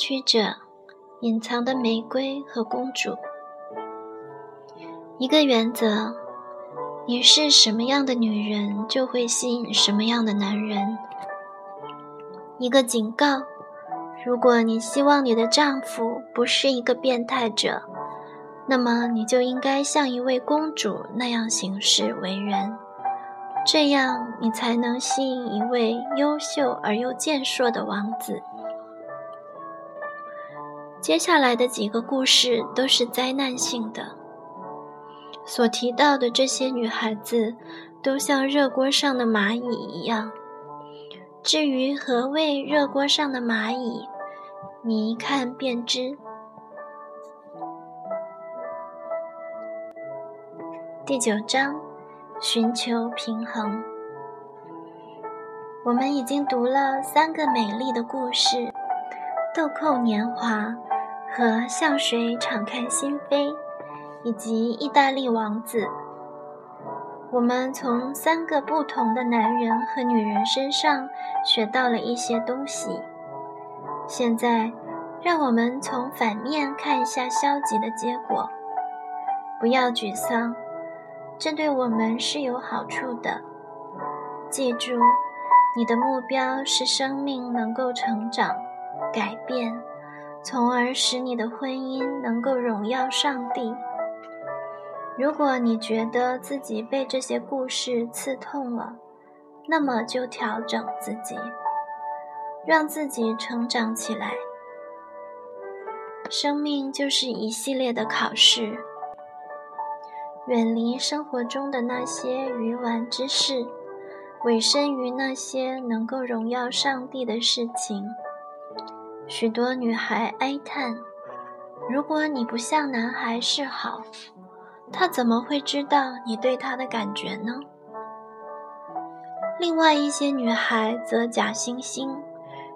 曲折、隐藏的玫瑰和公主。一个原则：你是什么样的女人，就会吸引什么样的男人。一个警告：如果你希望你的丈夫不是一个变态者，那么你就应该像一位公主那样行事为人。这样，你才能吸引一位优秀而又健硕的王子。接下来的几个故事都是灾难性的。所提到的这些女孩子，都像热锅上的蚂蚁一样。至于何谓热锅上的蚂蚁，你一看便知。第九章。寻求平衡。我们已经读了三个美丽的故事，《豆蔻年华》和《向谁敞开心扉》，以及《意大利王子》。我们从三个不同的男人和女人身上学到了一些东西。现在，让我们从反面看一下消极的结果。不要沮丧。这对我们是有好处的。记住，你的目标是生命能够成长、改变，从而使你的婚姻能够荣耀上帝。如果你觉得自己被这些故事刺痛了，那么就调整自己，让自己成长起来。生命就是一系列的考试。远离生活中的那些愚顽之事，委身于那些能够荣耀上帝的事情。许多女孩哀叹：“如果你不向男孩示好，他怎么会知道你对他的感觉呢？”另外一些女孩则假惺惺，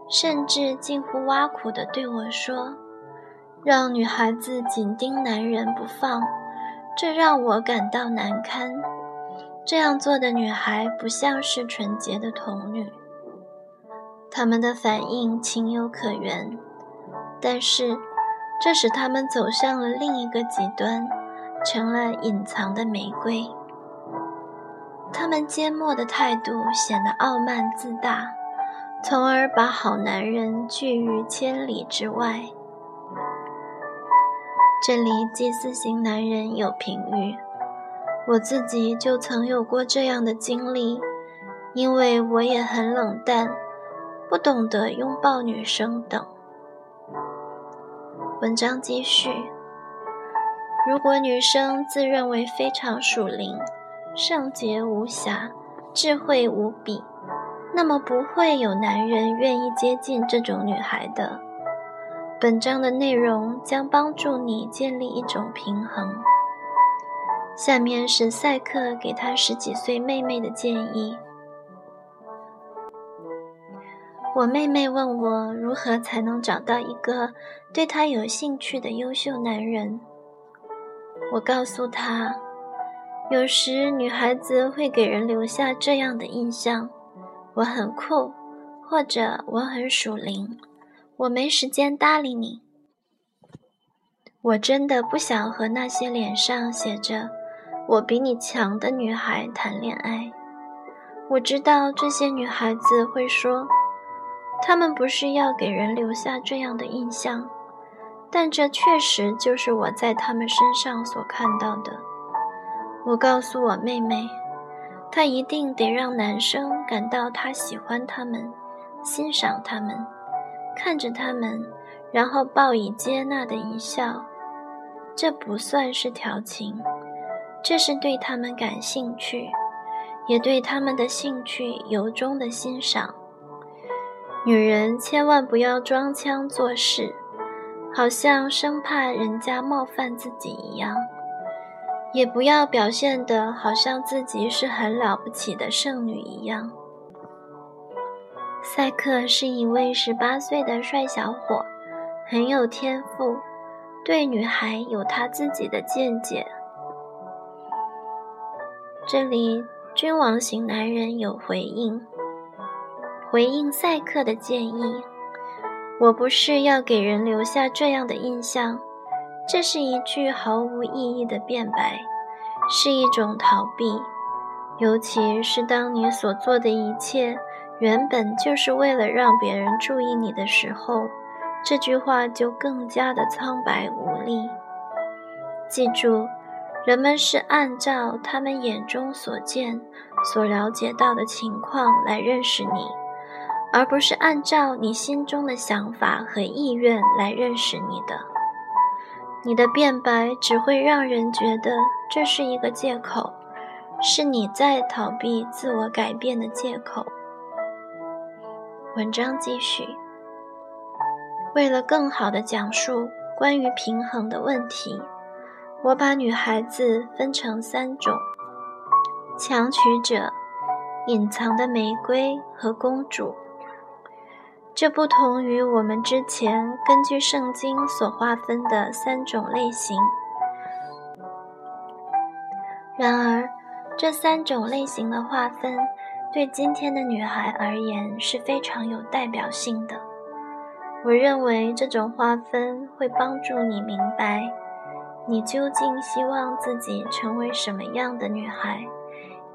甚至近乎挖苦地对我说：“让女孩子紧盯男人不放。”这让我感到难堪。这样做的女孩不像是纯洁的童女。他们的反应情有可原，但是这使他们走向了另一个极端，成了隐藏的玫瑰。他们缄默的态度显得傲慢自大，从而把好男人拒于千里之外。这里祭司型男人有评语，我自己就曾有过这样的经历，因为我也很冷淡，不懂得拥抱女生等。文章继续：如果女生自认为非常属灵、圣洁无瑕、智慧无比，那么不会有男人愿意接近这种女孩的。本章的内容将帮助你建立一种平衡。下面是赛克给他十几岁妹妹的建议。我妹妹问我如何才能找到一个对她有兴趣的优秀男人。我告诉她，有时女孩子会给人留下这样的印象：我很酷，或者我很属灵。我没时间搭理你。我真的不想和那些脸上写着“我比你强”的女孩谈恋爱。我知道这些女孩子会说，他们不是要给人留下这样的印象，但这确实就是我在他们身上所看到的。我告诉我妹妹，她一定得让男生感到她喜欢他们，欣赏他们。看着他们，然后报以接纳的一笑，这不算是调情，这是对他们感兴趣，也对他们的兴趣由衷的欣赏。女人千万不要装腔作势，好像生怕人家冒犯自己一样，也不要表现得好像自己是很了不起的圣女一样。赛克是一位十八岁的帅小伙，很有天赋，对女孩有他自己的见解。这里，君王型男人有回应，回应赛克的建议。我不是要给人留下这样的印象，这是一句毫无意义的辩白，是一种逃避。尤其是当你所做的一切原本就是为了让别人注意你的时候，这句话就更加的苍白无力。记住，人们是按照他们眼中所见、所了解到的情况来认识你。而不是按照你心中的想法和意愿来认识你的，你的辩白只会让人觉得这是一个借口，是你在逃避自我改变的借口。文章继续，为了更好的讲述关于平衡的问题，我把女孩子分成三种：强取者、隐藏的玫瑰和公主。这不同于我们之前根据圣经所划分的三种类型。然而，这三种类型的划分对今天的女孩而言是非常有代表性的。我认为这种划分会帮助你明白，你究竟希望自己成为什么样的女孩，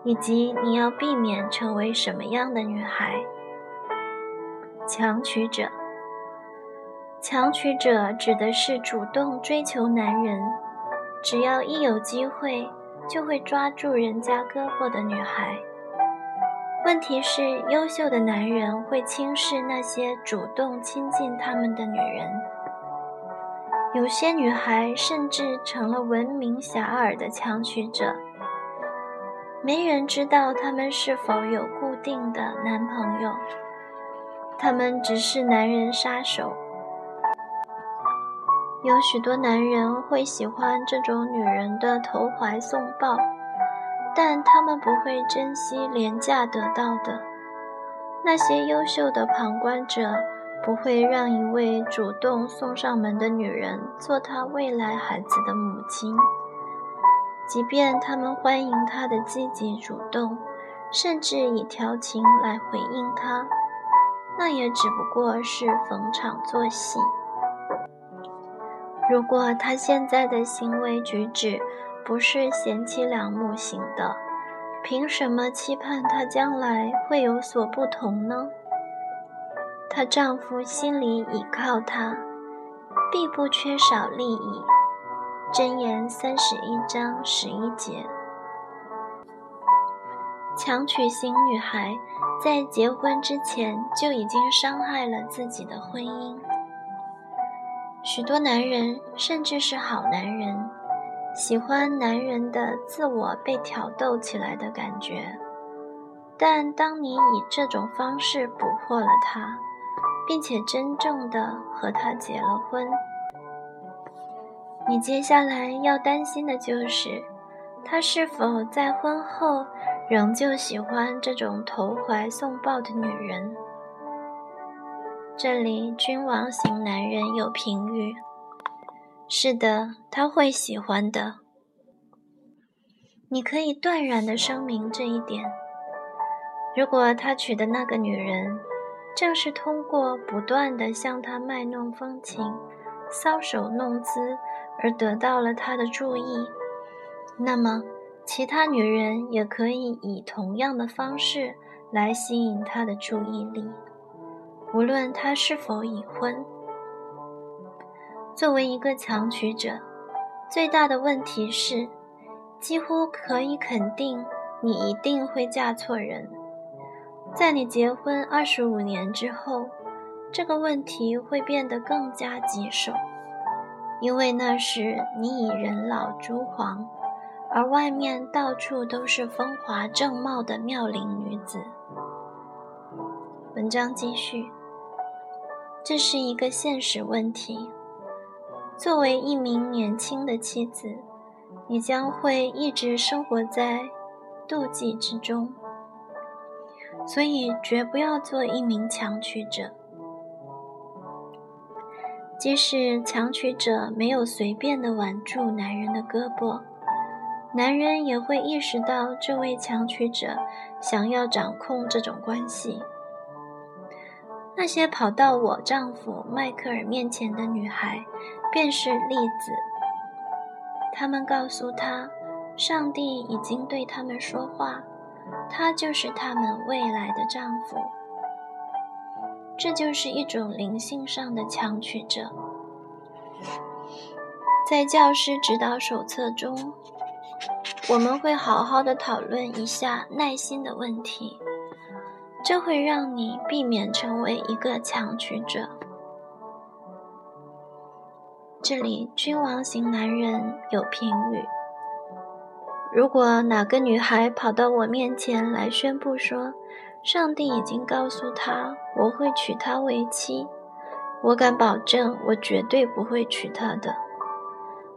以及你要避免成为什么样的女孩。强取者，强取者指的是主动追求男人，只要一有机会就会抓住人家胳膊的女孩。问题是，优秀的男人会轻视那些主动亲近他们的女人，有些女孩甚至成了闻名遐迩的强取者。没人知道他们是否有固定的男朋友。他们只是男人杀手，有许多男人会喜欢这种女人的投怀送抱，但他们不会珍惜廉价得到的。那些优秀的旁观者不会让一位主动送上门的女人做他未来孩子的母亲，即便他们欢迎她的积极主动，甚至以调情来回应她。那也只不过是逢场作戏。如果他现在的行为举止不是贤妻良母型的，凭什么期盼她将来会有所不同呢？她丈夫心里倚靠她，必不缺少利益。箴言三十一章十一节。强娶型女孩在结婚之前就已经伤害了自己的婚姻。许多男人，甚至是好男人，喜欢男人的自我被挑逗起来的感觉。但当你以这种方式捕获了他，并且真正的和他结了婚，你接下来要担心的就是，他是否在婚后。仍旧喜欢这种投怀送抱的女人。这里君王型男人有评语：是的，他会喜欢的。你可以断然的声明这一点。如果他娶的那个女人，正是通过不断的向他卖弄风情、搔首弄姿而得到了他的注意，那么。其他女人也可以以同样的方式来吸引他的注意力，无论他是否已婚。作为一个强取者，最大的问题是，几乎可以肯定你一定会嫁错人。在你结婚二十五年之后，这个问题会变得更加棘手，因为那时你已人老珠黄。而外面到处都是风华正茂的妙龄女子。文章继续，这是一个现实问题。作为一名年轻的妻子，你将会一直生活在妒忌之中，所以绝不要做一名强取者。即使强取者没有随便的挽住男人的胳膊。男人也会意识到这位强取者想要掌控这种关系，那些跑到我丈夫迈克尔面前的女孩，便是例子。他们告诉他，上帝已经对他们说话，他就是他们未来的丈夫。这就是一种灵性上的强取者。在教师指导手册中，我们会好好的讨论一下耐心的问题。这会让你避免成为一个强取者。这里，君王型男人有评语：如果哪个女孩跑到我面前来宣布说，上帝已经告诉她我会娶她为妻，我敢保证，我绝对不会娶她的。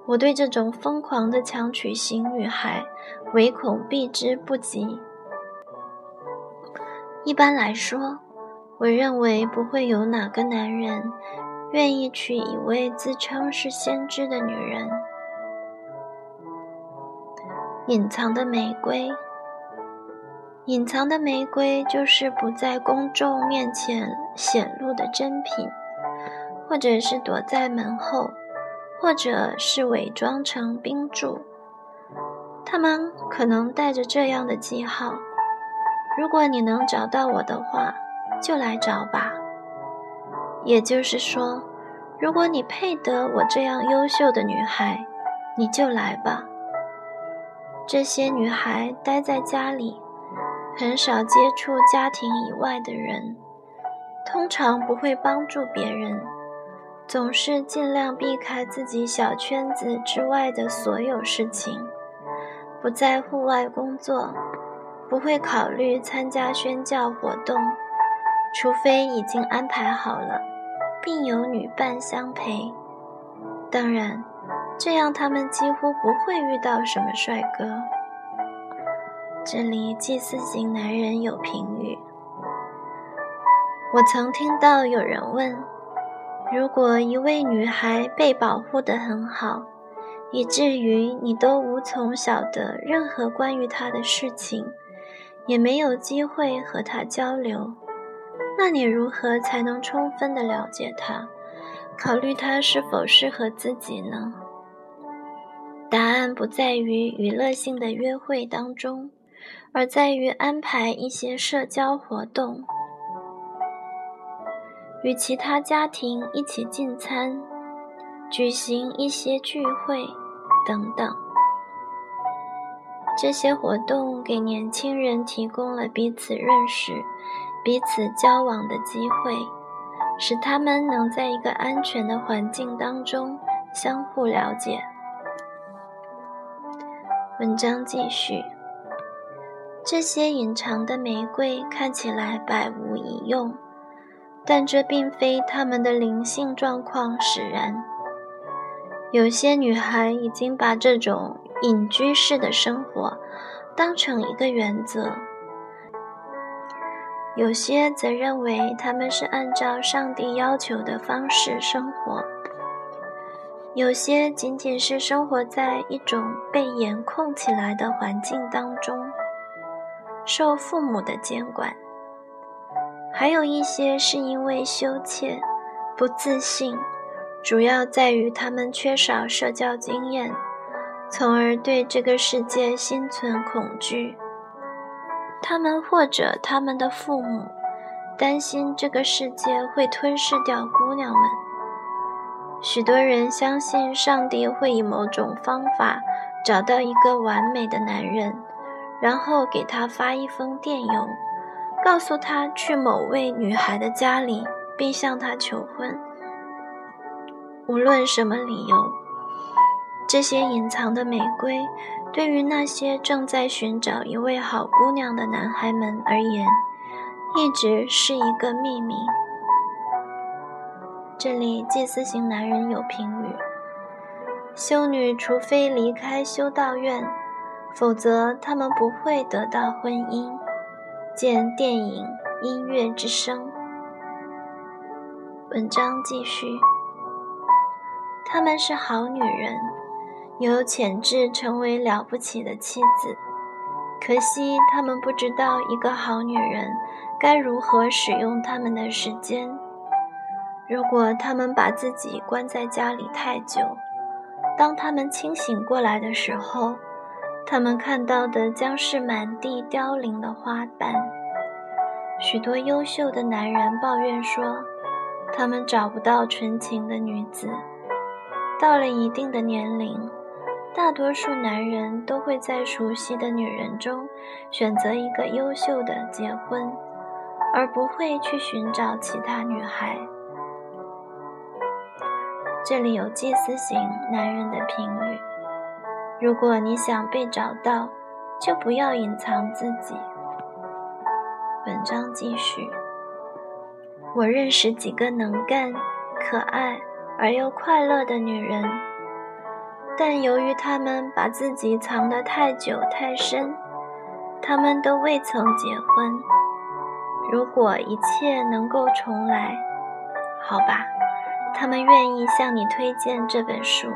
我对这种疯狂的强取型女孩，唯恐避之不及。一般来说，我认为不会有哪个男人愿意娶一位自称是先知的女人。隐藏的玫瑰，隐藏的玫瑰就是不在公众面前显露的珍品，或者是躲在门后，或者是伪装成冰柱。他们可能带着这样的记号。如果你能找到我的话，就来找吧。也就是说，如果你配得我这样优秀的女孩，你就来吧。这些女孩待在家里，很少接触家庭以外的人，通常不会帮助别人，总是尽量避开自己小圈子之外的所有事情，不在户外工作。不会考虑参加宣教活动，除非已经安排好了，并有女伴相陪。当然，这样他们几乎不会遇到什么帅哥。这里祭祀型男人有评语。我曾听到有人问：如果一位女孩被保护得很好，以至于你都无从晓得任何关于她的事情。也没有机会和她交流，那你如何才能充分的了解她，考虑她是否适合自己呢？答案不在于娱乐性的约会当中，而在于安排一些社交活动，与其他家庭一起进餐，举行一些聚会等等。这些活动给年轻人提供了彼此认识、彼此交往的机会，使他们能在一个安全的环境当中相互了解。文章继续。这些隐藏的玫瑰看起来百无一用，但这并非他们的灵性状况使然。有些女孩已经把这种。隐居式的生活当成一个原则，有些则认为他们是按照上帝要求的方式生活，有些仅仅是生活在一种被严控起来的环境当中，受父母的监管，还有一些是因为羞怯、不自信，主要在于他们缺少社交经验。从而对这个世界心存恐惧。他们或者他们的父母担心这个世界会吞噬掉姑娘们。许多人相信上帝会以某种方法找到一个完美的男人，然后给他发一封电邮，告诉他去某位女孩的家里，并向她求婚。无论什么理由。这些隐藏的玫瑰，对于那些正在寻找一位好姑娘的男孩们而言，一直是一个秘密。这里祭司型男人有评语：修女除非离开修道院，否则他们不会得到婚姻。见电影《音乐之声》。文章继续。她们是好女人。有潜质成为了不起的妻子，可惜他们不知道一个好女人该如何使用他们的时间。如果他们把自己关在家里太久，当他们清醒过来的时候，他们看到的将是满地凋零的花瓣。许多优秀的男人抱怨说，他们找不到纯情的女子。到了一定的年龄，大多数男人都会在熟悉的女人中选择一个优秀的结婚，而不会去寻找其他女孩。这里有祭司型男人的评语：如果你想被找到，就不要隐藏自己。文章继续。我认识几个能干、可爱而又快乐的女人，但由于她们把自己藏得太久太深，她们都未曾结婚。如果一切能够重来，好吧。她们愿意向你推荐这本书，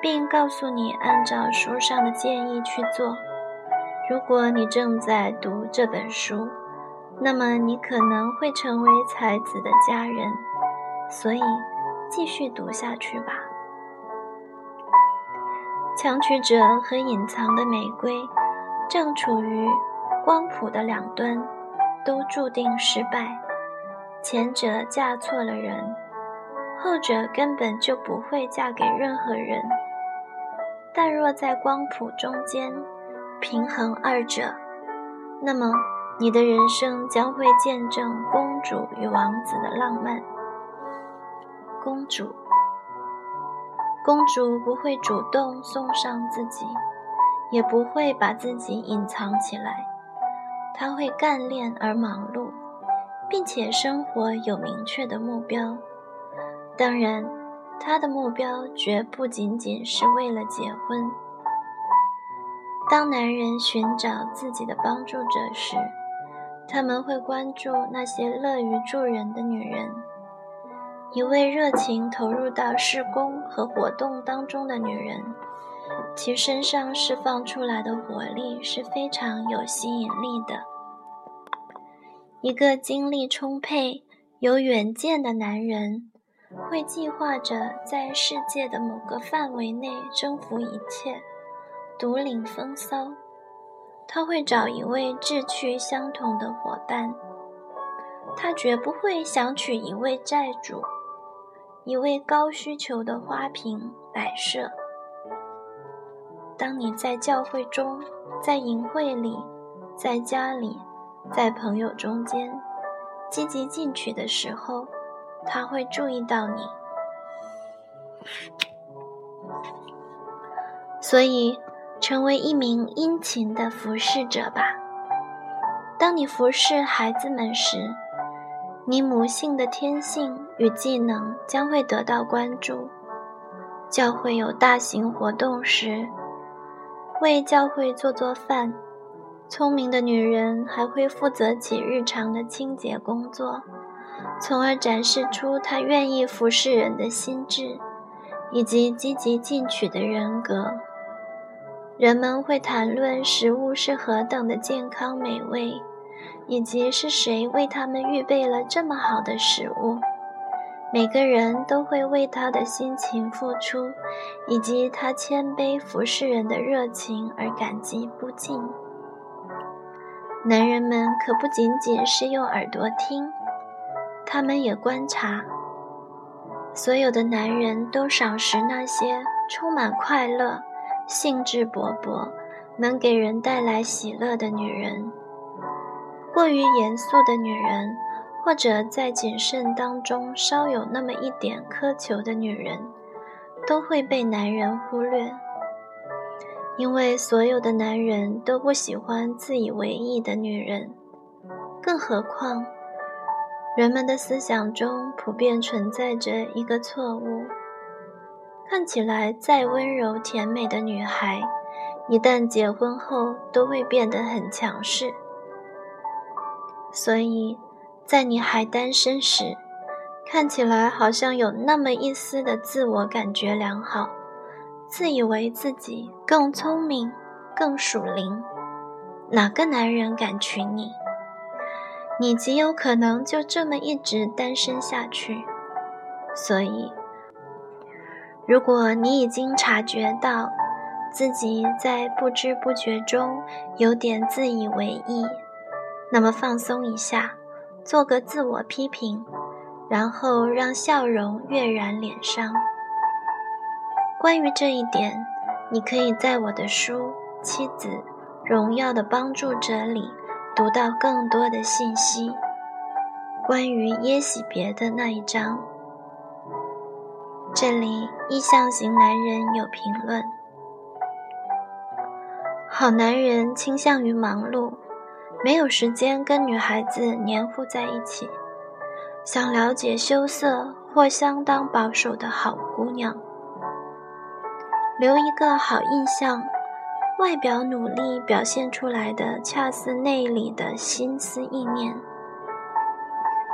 并告诉你按照书上的建议去做。如果你正在读这本书，那么你可能会成为才子的家人，所以继续读下去吧。强取者和隐藏的玫瑰正处于光谱的两端，都注定失败。前者嫁错了人。后者根本就不会嫁给任何人，但若在光谱中间平衡二者，那么你的人生将会见证公主与王子的浪漫。公主，公主不会主动送上自己，也不会把自己隐藏起来，她会干练而忙碌，并且生活有明确的目标。当然，他的目标绝不仅仅是为了结婚。当男人寻找自己的帮助者时，他们会关注那些乐于助人的女人。一位热情投入到施工和活动当中的女人，其身上释放出来的活力是非常有吸引力的。一个精力充沛、有远见的男人。会计划着在世界的某个范围内征服一切，独领风骚。他会找一位志趣相同的伙伴。他绝不会想娶一位债主，一位高需求的花瓶摆设。当你在教会中，在淫会里，在家里，在朋友中间积极进取的时候。他会注意到你，所以成为一名殷勤的服侍者吧。当你服侍孩子们时，你母性的天性与技能将会得到关注。教会有大型活动时，为教会做做饭。聪明的女人还会负责起日常的清洁工作。从而展示出他愿意服侍人的心智，以及积极进取的人格。人们会谈论食物是何等的健康美味，以及是谁为他们预备了这么好的食物。每个人都会为他的辛勤付出，以及他谦卑服侍人的热情而感激不尽。男人们可不仅仅是用耳朵听。他们也观察，所有的男人都赏识那些充满快乐、兴致勃勃、能给人带来喜乐的女人。过于严肃的女人，或者在谨慎当中稍有那么一点苛求的女人，都会被男人忽略，因为所有的男人都不喜欢自以为意的女人，更何况。人们的思想中普遍存在着一个错误：看起来再温柔甜美的女孩，一旦结婚后都会变得很强势。所以，在你还单身时，看起来好像有那么一丝的自我感觉良好，自以为自己更聪明、更属灵。哪个男人敢娶你？你极有可能就这么一直单身下去。所以，如果你已经察觉到自己在不知不觉中有点自以为意，那么放松一下，做个自我批评，然后让笑容跃然脸上。关于这一点，你可以在我的书《妻子荣耀的帮助者》里读到更多的信息。关于耶喜别的那一章，这里意向型男人有评论：好男人倾向于忙碌。没有时间跟女孩子黏糊在一起，想了解羞涩或相当保守的好姑娘，留一个好印象。外表努力表现出来的，恰似内里的心思意念。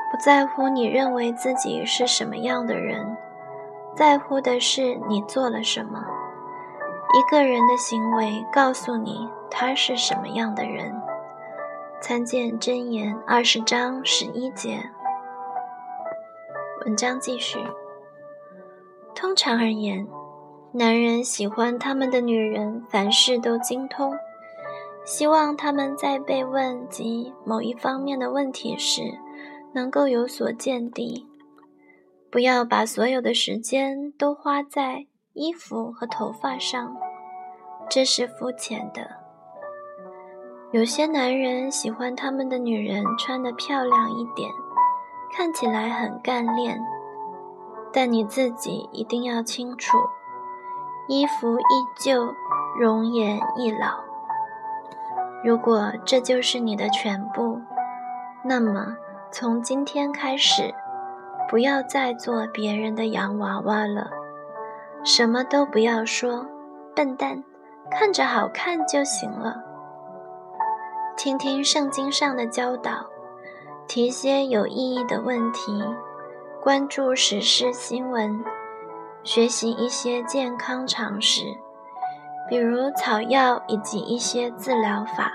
不在乎你认为自己是什么样的人，在乎的是你做了什么。一个人的行为告诉你他是什么样的人。参见《箴言》二十章十一节。文章继续。通常而言，男人喜欢他们的女人凡事都精通，希望他们在被问及某一方面的问题时能够有所见地，不要把所有的时间都花在衣服和头发上，这是肤浅的。有些男人喜欢他们的女人穿得漂亮一点，看起来很干练，但你自己一定要清楚，衣服依旧，容颜易老。如果这就是你的全部，那么从今天开始，不要再做别人的洋娃娃了，什么都不要说，笨蛋，看着好看就行了。听听圣经上的教导，提些有意义的问题，关注时事新闻，学习一些健康常识，比如草药以及一些治疗法。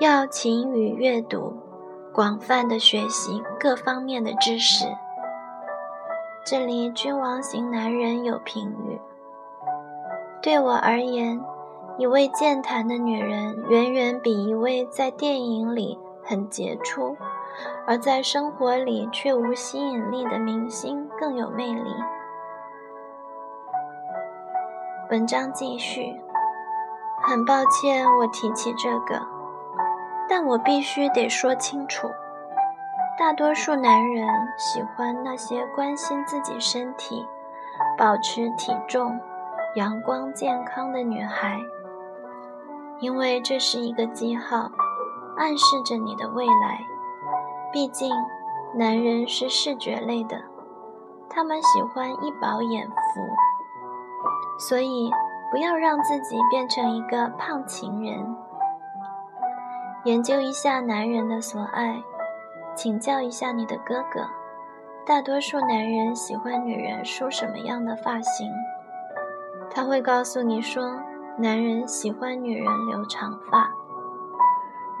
要勤于阅读，广泛的学习各方面的知识。这里君王型男人有评语：对我而言。一位健谈的女人，远远比一位在电影里很杰出，而在生活里却无吸引力的明星更有魅力。文章继续，很抱歉我提起这个，但我必须得说清楚：大多数男人喜欢那些关心自己身体、保持体重、阳光健康的女孩。因为这是一个记号，暗示着你的未来。毕竟，男人是视觉类的，他们喜欢一饱眼福。所以，不要让自己变成一个胖情人。研究一下男人的所爱，请教一下你的哥哥。大多数男人喜欢女人梳什么样的发型？他会告诉你说。男人喜欢女人留长发。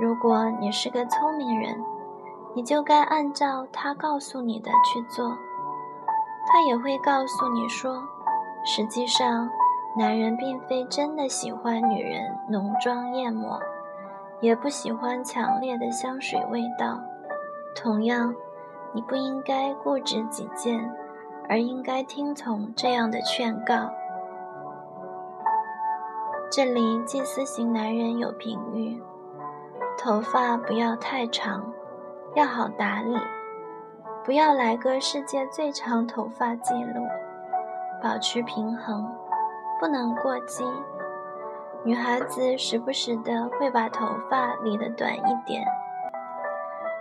如果你是个聪明人，你就该按照他告诉你的去做。他也会告诉你说，实际上，男人并非真的喜欢女人浓妆艳抹，也不喜欢强烈的香水味道。同样，你不应该固执己见，而应该听从这样的劝告。这里祭司型男人有评语：头发不要太长，要好打理，不要来个世界最长头发记录，保持平衡，不能过激。女孩子时不时的会把头发理得短一点，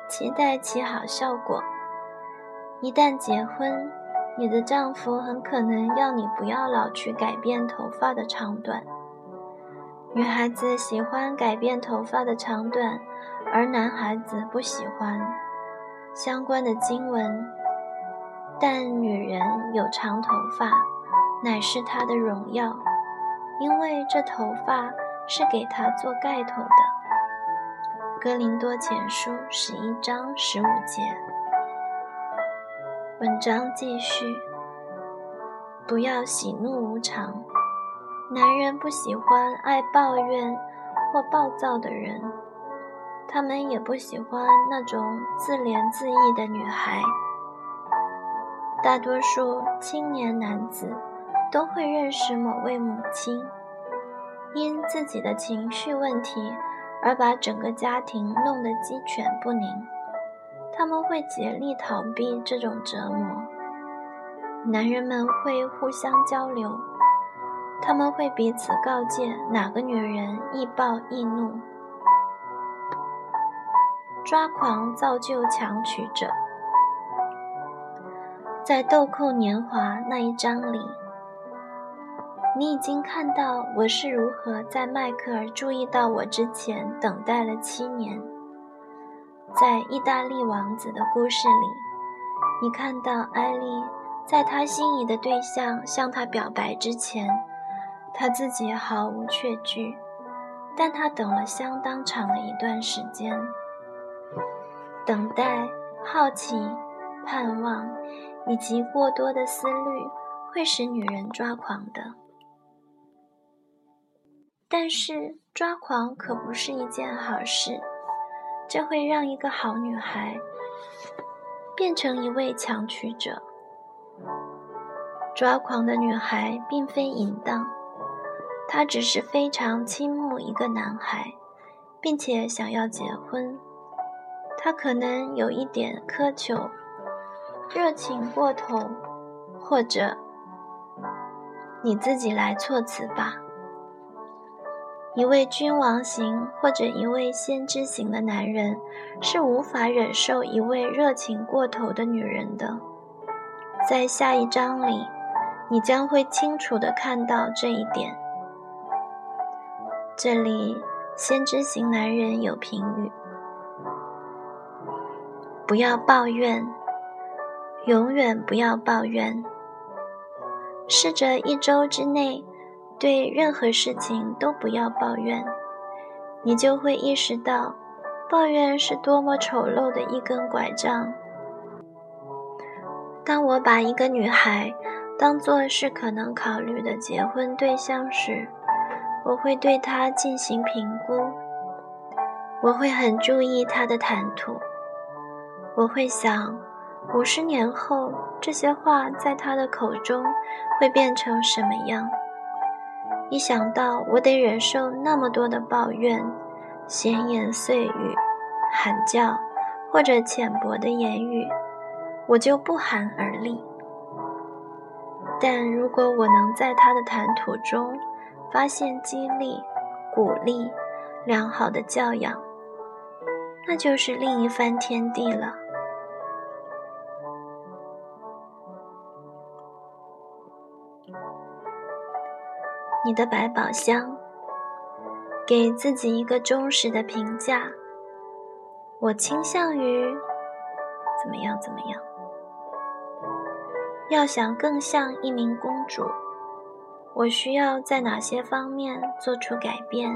期待其好效果。一旦结婚，你的丈夫很可能要你不要老去改变头发的长短。女孩子喜欢改变头发的长短，而男孩子不喜欢。相关的经文，但女人有长头发，乃是她的荣耀，因为这头发是给她做盖头的。哥林多前书十一章十五节。文章继续，不要喜怒无常。男人不喜欢爱抱怨或暴躁的人，他们也不喜欢那种自怜自艾的女孩。大多数青年男子都会认识某位母亲，因自己的情绪问题。而把整个家庭弄得鸡犬不宁，他们会竭力逃避这种折磨。男人们会互相交流，他们会彼此告诫哪个女人易暴易怒。抓狂造就强取者，在《豆蔻年华》那一章里。你已经看到我是如何在迈克尔注意到我之前等待了七年。在意大利王子的故事里，你看到艾丽在他心仪的对象向他表白之前，他自己毫无确据，但他等了相当长的一段时间。等待、好奇、盼望以及过多的思虑，会使女人抓狂的。但是抓狂可不是一件好事，这会让一个好女孩变成一位强取者。抓狂的女孩并非淫荡，她只是非常倾慕一个男孩，并且想要结婚。她可能有一点苛求，热情过头，或者你自己来措辞吧。一位君王型或者一位先知型的男人是无法忍受一位热情过头的女人的。在下一章里，你将会清楚地看到这一点。这里，先知型男人有评语：不要抱怨，永远不要抱怨。试着一周之内。对任何事情都不要抱怨，你就会意识到，抱怨是多么丑陋的一根拐杖。当我把一个女孩当作是可能考虑的结婚对象时，我会对她进行评估，我会很注意她的谈吐，我会想，五十年后这些话在她的口中会变成什么样。一想到我得忍受那么多的抱怨、闲言碎语、喊叫或者浅薄的言语，我就不寒而栗。但如果我能在他的谈吐中发现激励、鼓励、良好的教养，那就是另一番天地了。你的百宝箱，给自己一个忠实的评价。我倾向于怎么样？怎么样？要想更像一名公主，我需要在哪些方面做出改变？